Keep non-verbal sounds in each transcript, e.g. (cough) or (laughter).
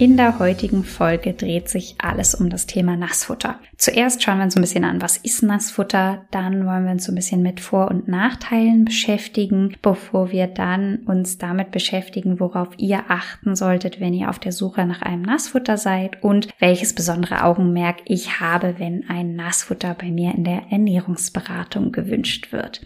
In der heutigen Folge dreht sich alles um das Thema Nassfutter. Zuerst schauen wir uns ein bisschen an, was ist Nassfutter, dann wollen wir uns so ein bisschen mit Vor- und Nachteilen beschäftigen, bevor wir dann uns damit beschäftigen, worauf ihr achten solltet, wenn ihr auf der Suche nach einem Nassfutter seid und welches besondere Augenmerk ich habe, wenn ein Nassfutter bei mir in der Ernährungsberatung gewünscht wird.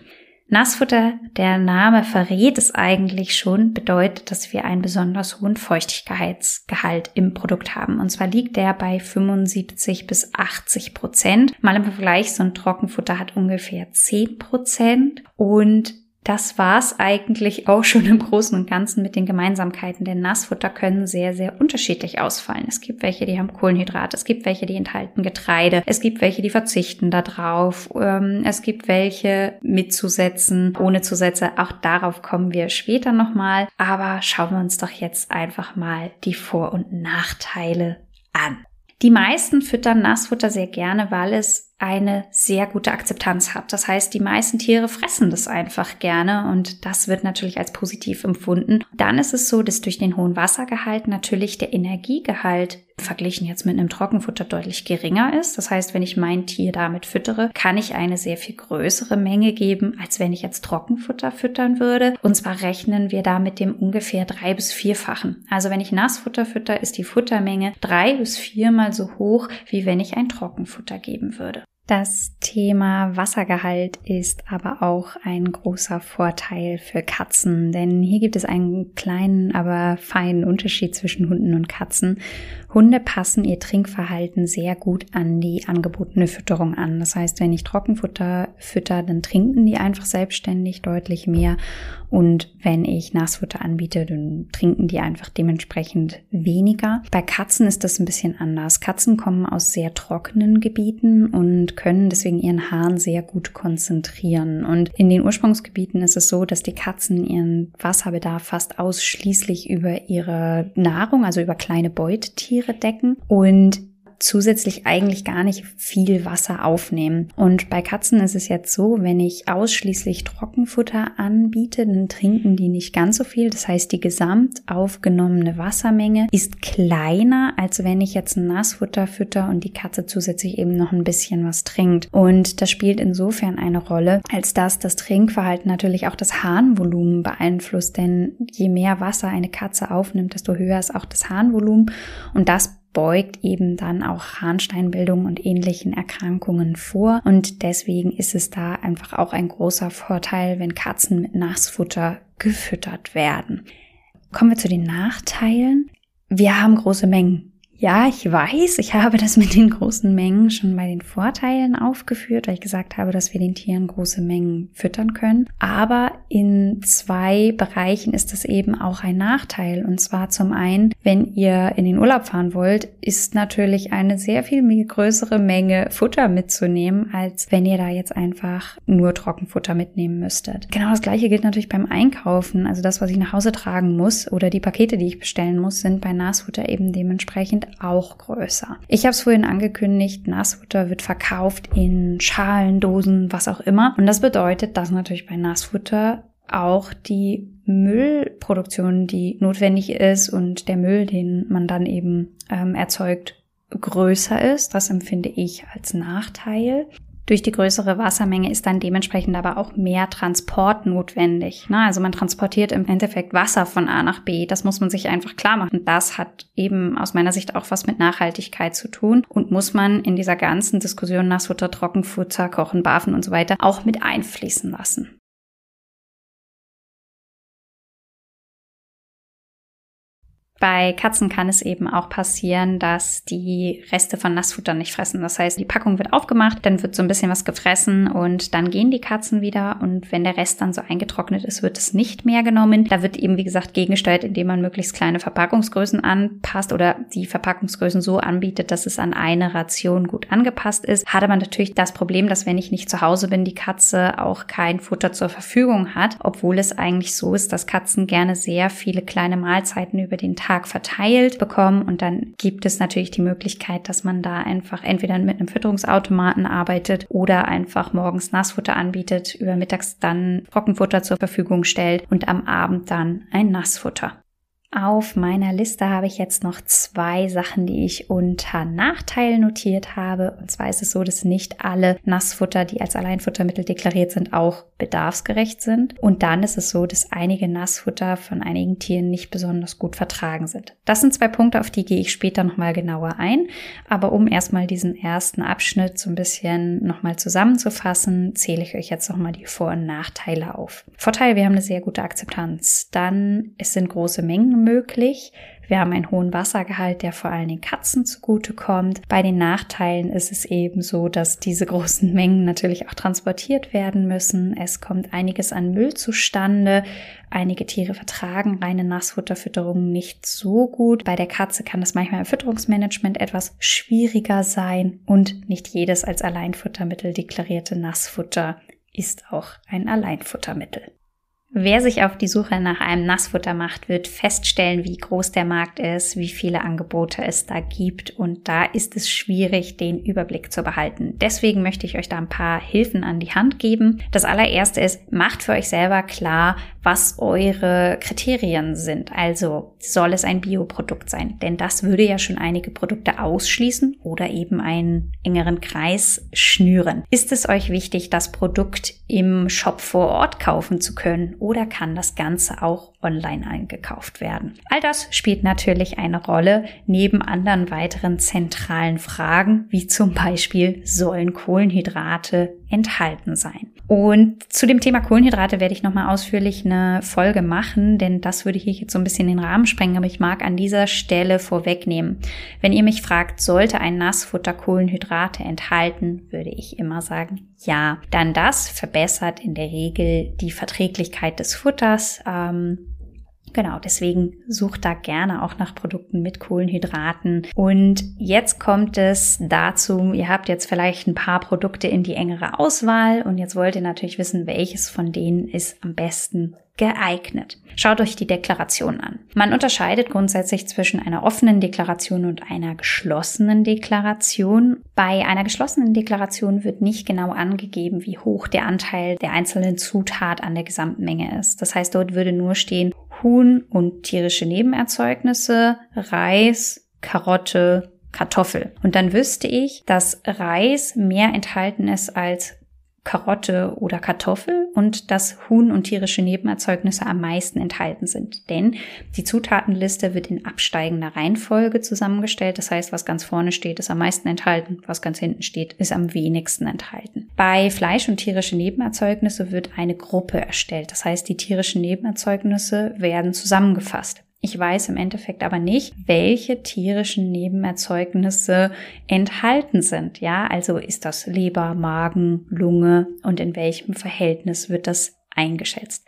Nassfutter, der Name verrät es eigentlich schon, bedeutet, dass wir einen besonders hohen Feuchtigkeitsgehalt im Produkt haben. Und zwar liegt der bei 75 bis 80 Prozent. Mal im Vergleich, so ein Trockenfutter hat ungefähr 10 Prozent. Und das war's eigentlich auch schon im Großen und Ganzen mit den Gemeinsamkeiten, denn Nassfutter können sehr, sehr unterschiedlich ausfallen. Es gibt welche, die haben Kohlenhydrate, es gibt welche, die enthalten Getreide, es gibt welche, die verzichten darauf, ähm, es gibt welche mitzusetzen, ohne Zusätze. Auch darauf kommen wir später nochmal. Aber schauen wir uns doch jetzt einfach mal die Vor- und Nachteile an. Die meisten füttern Nassfutter sehr gerne, weil es eine sehr gute Akzeptanz hat. Das heißt, die meisten Tiere fressen das einfach gerne und das wird natürlich als positiv empfunden. Dann ist es so, dass durch den hohen Wassergehalt natürlich der Energiegehalt verglichen jetzt mit einem Trockenfutter deutlich geringer ist. Das heißt, wenn ich mein Tier damit füttere, kann ich eine sehr viel größere Menge geben, als wenn ich jetzt Trockenfutter füttern würde. Und zwar rechnen wir da mit dem ungefähr drei bis vierfachen. Also wenn ich Nassfutter fütter, ist die Futtermenge drei bis viermal so hoch, wie wenn ich ein Trockenfutter geben würde. Das Thema Wassergehalt ist aber auch ein großer Vorteil für Katzen, denn hier gibt es einen kleinen, aber feinen Unterschied zwischen Hunden und Katzen. Hunde passen ihr Trinkverhalten sehr gut an die angebotene Fütterung an. Das heißt, wenn ich Trockenfutter fütter, dann trinken die einfach selbstständig deutlich mehr. Und wenn ich Nassfutter anbiete, dann trinken die einfach dementsprechend weniger. Bei Katzen ist das ein bisschen anders. Katzen kommen aus sehr trockenen Gebieten und können deswegen ihren Hahn sehr gut konzentrieren. Und in den Ursprungsgebieten ist es so, dass die Katzen ihren Wasserbedarf fast ausschließlich über ihre Nahrung, also über kleine Beutetiere Tiere decken und zusätzlich eigentlich gar nicht viel Wasser aufnehmen. Und bei Katzen ist es jetzt so, wenn ich ausschließlich Trockenfutter anbiete, dann trinken die nicht ganz so viel. Das heißt, die gesamt aufgenommene Wassermenge ist kleiner, als wenn ich jetzt ein Nassfutter fütter und die Katze zusätzlich eben noch ein bisschen was trinkt. Und das spielt insofern eine Rolle, als dass das Trinkverhalten natürlich auch das Harnvolumen beeinflusst. Denn je mehr Wasser eine Katze aufnimmt, desto höher ist auch das Harnvolumen. Und das beugt eben dann auch Harnsteinbildung und ähnlichen Erkrankungen vor. Und deswegen ist es da einfach auch ein großer Vorteil, wenn Katzen mit Nassfutter gefüttert werden. Kommen wir zu den Nachteilen. Wir haben große Mengen ja, ich weiß, ich habe das mit den großen Mengen schon bei den Vorteilen aufgeführt, weil ich gesagt habe, dass wir den Tieren große Mengen füttern können. Aber in zwei Bereichen ist das eben auch ein Nachteil. Und zwar zum einen, wenn ihr in den Urlaub fahren wollt, ist natürlich eine sehr viel größere Menge Futter mitzunehmen, als wenn ihr da jetzt einfach nur Trockenfutter mitnehmen müsstet. Genau das gleiche gilt natürlich beim Einkaufen. Also das, was ich nach Hause tragen muss oder die Pakete, die ich bestellen muss, sind bei Nasfutter eben dementsprechend auch größer. Ich habe es vorhin angekündigt, Nassfutter wird verkauft in Schalen, Dosen, was auch immer. Und das bedeutet, dass natürlich bei Nassfutter auch die Müllproduktion, die notwendig ist und der Müll, den man dann eben ähm, erzeugt, größer ist. Das empfinde ich als Nachteil. Durch die größere Wassermenge ist dann dementsprechend aber auch mehr Transport notwendig. Ne? Also man transportiert im Endeffekt Wasser von A nach B. Das muss man sich einfach klar machen. Das hat eben aus meiner Sicht auch was mit Nachhaltigkeit zu tun und muss man in dieser ganzen Diskussion Nassfutter, Trockenfutter, Kochen, Bafen und so weiter auch mit einfließen lassen. Bei Katzen kann es eben auch passieren, dass die Reste von Nassfutter nicht fressen. Das heißt, die Packung wird aufgemacht, dann wird so ein bisschen was gefressen und dann gehen die Katzen wieder. Und wenn der Rest dann so eingetrocknet ist, wird es nicht mehr genommen. Da wird eben, wie gesagt, gegengesteuert, indem man möglichst kleine Verpackungsgrößen anpasst oder die Verpackungsgrößen so anbietet, dass es an eine Ration gut angepasst ist. Hat aber natürlich das Problem, dass wenn ich nicht zu Hause bin, die Katze auch kein Futter zur Verfügung hat, obwohl es eigentlich so ist, dass Katzen gerne sehr viele kleine Mahlzeiten über den Tag Tag verteilt bekommen und dann gibt es natürlich die Möglichkeit, dass man da einfach entweder mit einem Fütterungsautomaten arbeitet oder einfach morgens Nassfutter anbietet, über mittags dann Trockenfutter zur Verfügung stellt und am Abend dann ein Nassfutter. Auf meiner Liste habe ich jetzt noch zwei Sachen, die ich unter Nachteil notiert habe. Und zwar ist es so, dass nicht alle Nassfutter, die als Alleinfuttermittel deklariert sind, auch bedarfsgerecht sind. Und dann ist es so, dass einige Nassfutter von einigen Tieren nicht besonders gut vertragen sind. Das sind zwei Punkte, auf die gehe ich später nochmal genauer ein. Aber um erstmal diesen ersten Abschnitt so ein bisschen nochmal zusammenzufassen, zähle ich euch jetzt nochmal die Vor- und Nachteile auf. Vorteil, wir haben eine sehr gute Akzeptanz. Dann, es sind große Mengen möglich. Wir haben einen hohen Wassergehalt, der vor allem den Katzen zugutekommt. Bei den Nachteilen ist es eben so, dass diese großen (laughs) Mengen natürlich auch transportiert werden müssen. Es kommt einiges an Müll zustande. Einige Tiere vertragen reine Nassfutterfütterung nicht so gut. Bei der Katze kann das manchmal im Fütterungsmanagement etwas schwieriger sein und nicht jedes als Alleinfuttermittel deklarierte Nassfutter ist auch ein Alleinfuttermittel. Wer sich auf die Suche nach einem Nassfutter macht, wird feststellen, wie groß der Markt ist, wie viele Angebote es da gibt und da ist es schwierig, den Überblick zu behalten. Deswegen möchte ich euch da ein paar Hilfen an die Hand geben. Das allererste ist, macht für euch selber klar, was eure Kriterien sind. Also soll es ein Bioprodukt sein? Denn das würde ja schon einige Produkte ausschließen oder eben einen engeren Kreis schnüren. Ist es euch wichtig, das Produkt im Shop vor Ort kaufen zu können? Oder kann das Ganze auch online eingekauft werden? All das spielt natürlich eine Rolle neben anderen weiteren zentralen Fragen, wie zum Beispiel sollen Kohlenhydrate enthalten sein. Und zu dem Thema Kohlenhydrate werde ich nochmal ausführlich eine Folge machen, denn das würde hier jetzt so ein bisschen den Rahmen sprengen, aber ich mag an dieser Stelle vorwegnehmen. Wenn ihr mich fragt, sollte ein Nassfutter Kohlenhydrate enthalten, würde ich immer sagen, ja. Dann das verbessert in der Regel die Verträglichkeit des Futters. Ähm, Genau, deswegen sucht da gerne auch nach Produkten mit Kohlenhydraten. Und jetzt kommt es dazu, ihr habt jetzt vielleicht ein paar Produkte in die engere Auswahl und jetzt wollt ihr natürlich wissen, welches von denen ist am besten geeignet. Schaut euch die Deklaration an. Man unterscheidet grundsätzlich zwischen einer offenen Deklaration und einer geschlossenen Deklaration. Bei einer geschlossenen Deklaration wird nicht genau angegeben, wie hoch der Anteil der einzelnen Zutat an der gesamten Menge ist. Das heißt, dort würde nur stehen Huhn und tierische Nebenerzeugnisse, Reis, Karotte, Kartoffel. Und dann wüsste ich, dass Reis mehr enthalten ist als Karotte oder Kartoffel und dass Huhn und tierische Nebenerzeugnisse am meisten enthalten sind. Denn die Zutatenliste wird in absteigender Reihenfolge zusammengestellt. Das heißt, was ganz vorne steht, ist am meisten enthalten, was ganz hinten steht, ist am wenigsten enthalten. Bei Fleisch und tierische Nebenerzeugnisse wird eine Gruppe erstellt. Das heißt, die tierischen Nebenerzeugnisse werden zusammengefasst. Ich weiß im Endeffekt aber nicht, welche tierischen Nebenerzeugnisse enthalten sind. Ja, also ist das Leber, Magen, Lunge und in welchem Verhältnis wird das eingeschätzt.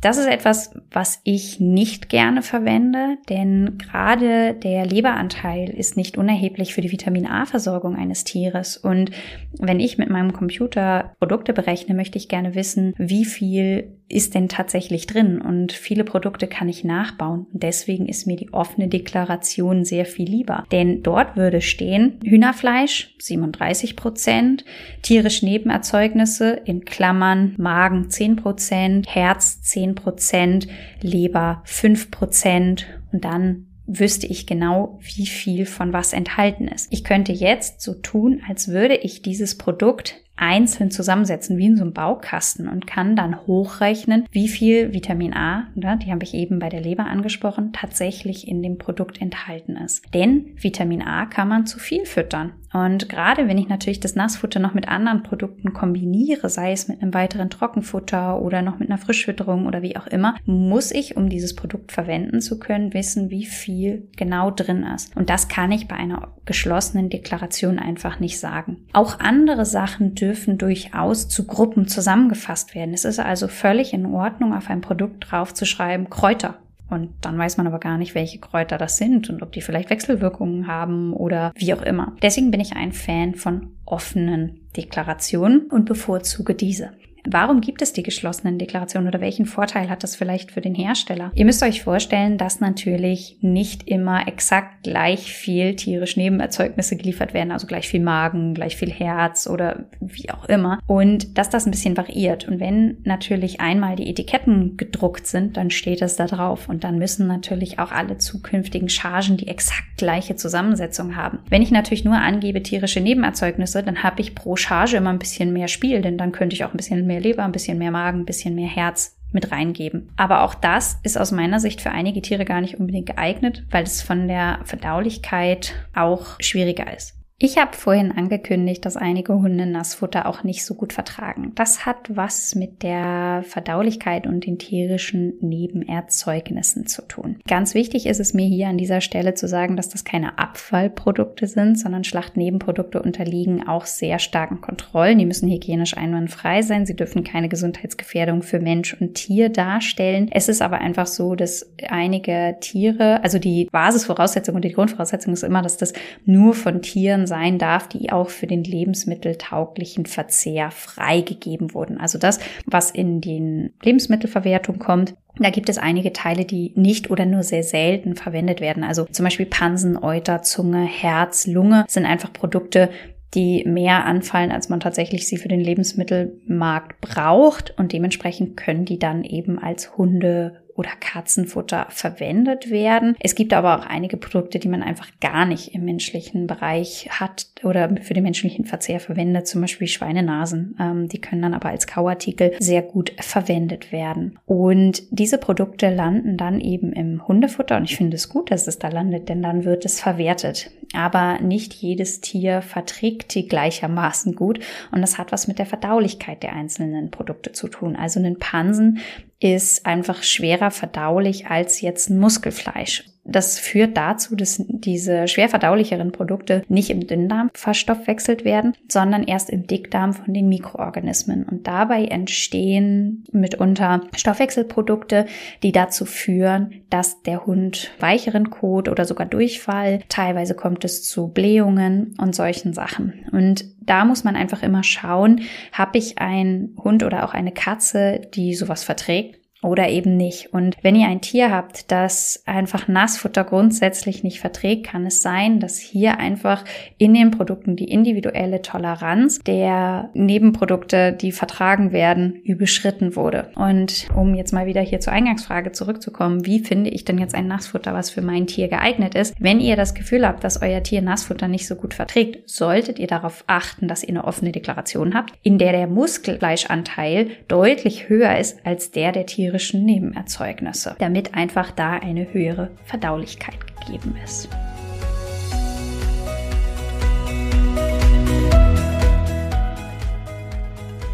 Das ist etwas, was ich nicht gerne verwende, denn gerade der Leberanteil ist nicht unerheblich für die Vitamin A-Versorgung eines Tieres. Und wenn ich mit meinem Computer Produkte berechne, möchte ich gerne wissen, wie viel ist denn tatsächlich drin? Und viele Produkte kann ich nachbauen. Und deswegen ist mir die offene Deklaration sehr viel lieber. Denn dort würde stehen, Hühnerfleisch 37 Prozent, tierische Nebenerzeugnisse in Klammern, Magen 10 Prozent, Herz 10 Prozent, Leber 5 Prozent und dann wüsste ich genau, wie viel von was enthalten ist. Ich könnte jetzt so tun, als würde ich dieses Produkt einzeln zusammensetzen, wie in so einem Baukasten und kann dann hochrechnen, wie viel Vitamin A, ne, die habe ich eben bei der Leber angesprochen, tatsächlich in dem Produkt enthalten ist. Denn Vitamin A kann man zu viel füttern. Und gerade wenn ich natürlich das Nassfutter noch mit anderen Produkten kombiniere, sei es mit einem weiteren Trockenfutter oder noch mit einer Frischfütterung oder wie auch immer, muss ich, um dieses Produkt verwenden zu können, wissen, wie viel genau drin ist. Und das kann ich bei einer geschlossenen Deklaration einfach nicht sagen. Auch andere Sachen dürfen durchaus zu Gruppen zusammengefasst werden. Es ist also völlig in Ordnung, auf ein Produkt draufzuschreiben, Kräuter. Und dann weiß man aber gar nicht, welche Kräuter das sind und ob die vielleicht Wechselwirkungen haben oder wie auch immer. Deswegen bin ich ein Fan von offenen Deklarationen und bevorzuge diese. Warum gibt es die geschlossenen Deklarationen oder welchen Vorteil hat das vielleicht für den Hersteller? Ihr müsst euch vorstellen, dass natürlich nicht immer exakt gleich viel tierische Nebenerzeugnisse geliefert werden, also gleich viel Magen, gleich viel Herz oder wie auch immer. Und dass das ein bisschen variiert. Und wenn natürlich einmal die Etiketten gedruckt sind, dann steht es da drauf. Und dann müssen natürlich auch alle zukünftigen Chargen die exakt gleiche Zusammensetzung haben. Wenn ich natürlich nur angebe tierische Nebenerzeugnisse, dann habe ich pro Charge immer ein bisschen mehr Spiel, denn dann könnte ich auch ein bisschen mehr Leber, ein bisschen mehr Magen, ein bisschen mehr Herz mit reingeben. Aber auch das ist aus meiner Sicht für einige Tiere gar nicht unbedingt geeignet, weil es von der Verdaulichkeit auch schwieriger ist. Ich habe vorhin angekündigt, dass einige Hunde Nassfutter auch nicht so gut vertragen. Das hat was mit der Verdaulichkeit und den tierischen Nebenerzeugnissen zu tun. Ganz wichtig ist es mir hier an dieser Stelle zu sagen, dass das keine Abfallprodukte sind, sondern Schlachtnebenprodukte unterliegen auch sehr starken Kontrollen. Die müssen hygienisch einwandfrei sein. Sie dürfen keine Gesundheitsgefährdung für Mensch und Tier darstellen. Es ist aber einfach so, dass einige Tiere, also die Basisvoraussetzung und die Grundvoraussetzung ist immer, dass das nur von Tieren sein darf, die auch für den lebensmitteltauglichen Verzehr freigegeben wurden. Also das, was in den Lebensmittelverwertung kommt, da gibt es einige Teile, die nicht oder nur sehr selten verwendet werden. Also zum Beispiel Pansen, Euter, Zunge, Herz, Lunge sind einfach Produkte, die mehr anfallen, als man tatsächlich sie für den Lebensmittelmarkt braucht. Und dementsprechend können die dann eben als Hunde oder Katzenfutter verwendet werden. Es gibt aber auch einige Produkte, die man einfach gar nicht im menschlichen Bereich hat oder für den menschlichen Verzehr verwendet, zum Beispiel Schweinenasen. Ähm, die können dann aber als Kauartikel sehr gut verwendet werden. Und diese Produkte landen dann eben im Hundefutter und ich finde es gut, dass es da landet, denn dann wird es verwertet. Aber nicht jedes Tier verträgt die gleichermaßen gut und das hat was mit der Verdaulichkeit der einzelnen Produkte zu tun. Also einen Pansen ist einfach schwerer verdaulich als jetzt ein Muskelfleisch. Das führt dazu, dass diese schwer verdaulicheren Produkte nicht im Dünndarm verstoffwechselt werden, sondern erst im Dickdarm von den Mikroorganismen. Und dabei entstehen mitunter Stoffwechselprodukte, die dazu führen, dass der Hund weicheren Kot oder sogar Durchfall, teilweise kommt es zu Blähungen und solchen Sachen. Und da muss man einfach immer schauen, habe ich einen Hund oder auch eine Katze, die sowas verträgt oder eben nicht. Und wenn ihr ein Tier habt, das einfach Nassfutter grundsätzlich nicht verträgt, kann es sein, dass hier einfach in den Produkten die individuelle Toleranz der Nebenprodukte, die vertragen werden, überschritten wurde. Und um jetzt mal wieder hier zur Eingangsfrage zurückzukommen, wie finde ich denn jetzt ein Nassfutter, was für mein Tier geeignet ist? Wenn ihr das Gefühl habt, dass euer Tier Nassfutter nicht so gut verträgt, solltet ihr darauf achten, dass ihr eine offene Deklaration habt, in der der Muskelfleischanteil deutlich höher ist als der der Tiere tierischen Nebenerzeugnisse, damit einfach da eine höhere Verdaulichkeit gegeben ist.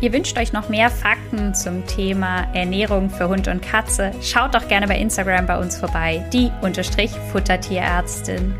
Ihr wünscht euch noch mehr Fakten zum Thema Ernährung für Hund und Katze? Schaut doch gerne bei Instagram bei uns vorbei, die Unterstrich Futtertierärztin.